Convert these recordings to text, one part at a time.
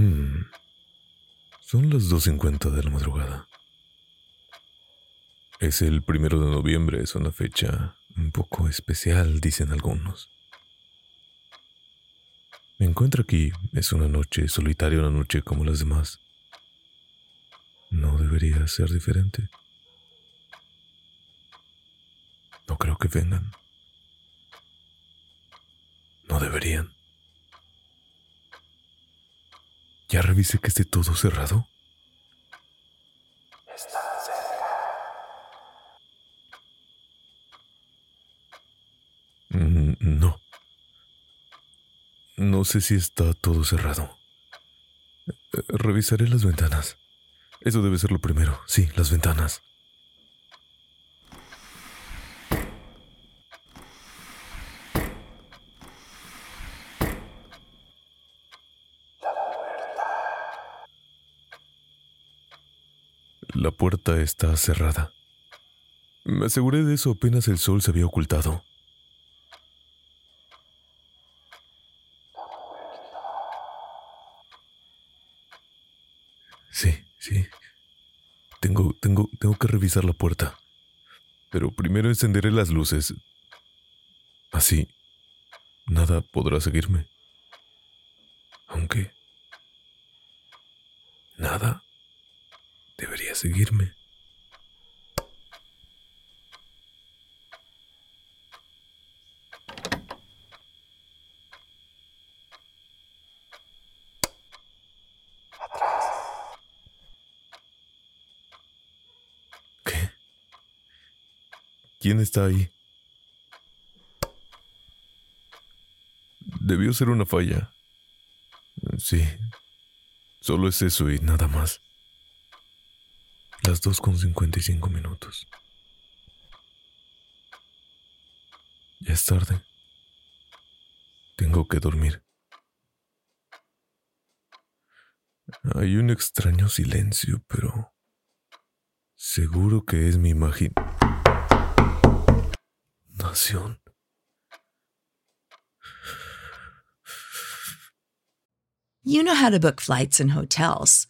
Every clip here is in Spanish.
Hmm. Son las 2.50 de la madrugada. Es el primero de noviembre, es una fecha un poco especial, dicen algunos. Me encuentro aquí, es una noche solitaria, una noche como las demás. No debería ser diferente. No creo que vengan. No deberían. ¿Ya revisé que esté todo cerrado? Está cerca. Mm, no. No sé si está todo cerrado. Eh, Revisaré las ventanas. Eso debe ser lo primero. Sí, las ventanas. La puerta está cerrada. Me aseguré de eso apenas el sol se había ocultado. Sí, sí. Tengo, tengo, tengo que revisar la puerta. Pero primero encenderé las luces. Así, nada podrá seguirme. Aunque... Nada debería seguirme. ¿Quién está ahí? Debió ser una falla. Sí, solo es eso y nada más. Las dos con cincuenta y cinco minutos. Ya es tarde. Tengo que dormir. Hay un extraño silencio, pero seguro que es mi imaginación. You know how to book flights and hotels.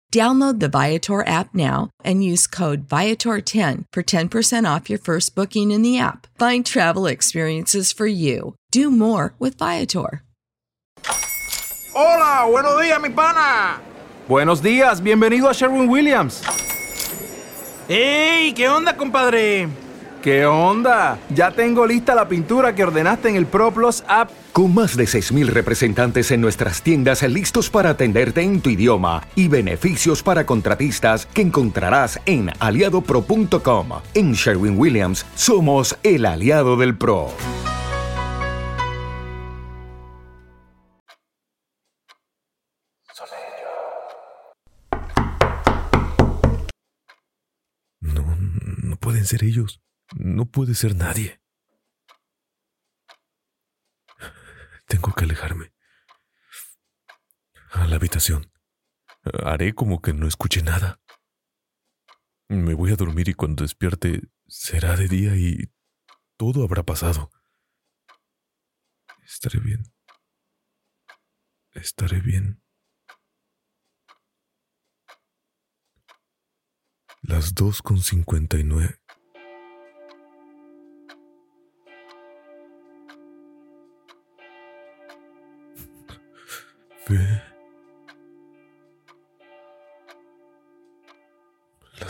Download the Viator app now and use code Viator10 for 10% off your first booking in the app. Find travel experiences for you. Do more with Viator. Hola, buenos días, mi pana. Buenos días, bienvenido a Sherwin Williams. ¡Ey! ¿Qué onda, compadre? ¿Qué onda? Ya tengo lista la pintura que ordenaste en el ProPlus app. Con más de 6.000 representantes en nuestras tiendas listos para atenderte en tu idioma y beneficios para contratistas que encontrarás en aliadopro.com. En Sherwin Williams somos el aliado del PRO. No, no pueden ser ellos. No puede ser nadie. Tengo que alejarme. A la habitación. Haré como que no escuché nada. Me voy a dormir y cuando despierte será de día y todo habrá pasado. Estaré bien. Estaré bien. Las dos con cincuenta y nueve.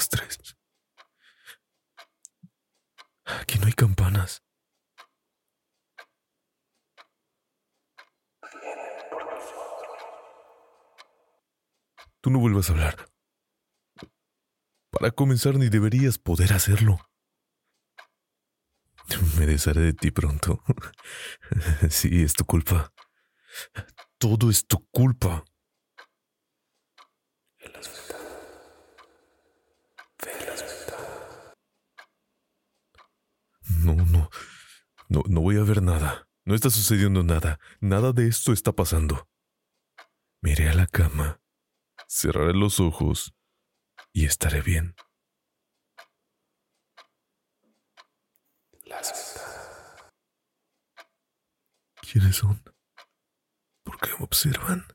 Las tres. Aquí no hay campanas. Tú no vuelvas a hablar. Para comenzar, ni deberías poder hacerlo. Me desharé de ti pronto. Sí, es tu culpa. Todo es tu culpa. No, no, no, no voy a ver nada. No está sucediendo nada. Nada de esto está pasando. Miré a la cama, cerraré los ojos y estaré bien. ¿Quiénes son? ¿Por qué me observan?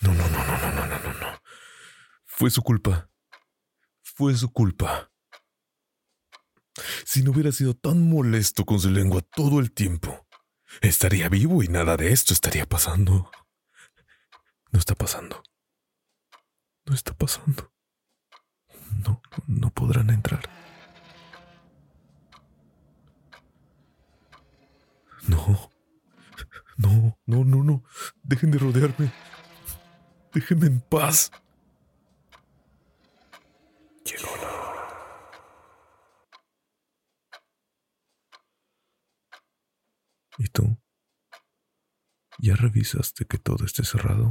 No, no, no, no, no, no, no, no, no. Fue su culpa. Fue su culpa. Si no hubiera sido tan molesto con su lengua todo el tiempo, estaría vivo y nada de esto estaría pasando. No está pasando. No está pasando. No, no podrán entrar. No. No, no, no, no. Dejen de rodearme. Déjenme en paz. ¿Y tú? ¿Ya revisaste que todo esté cerrado?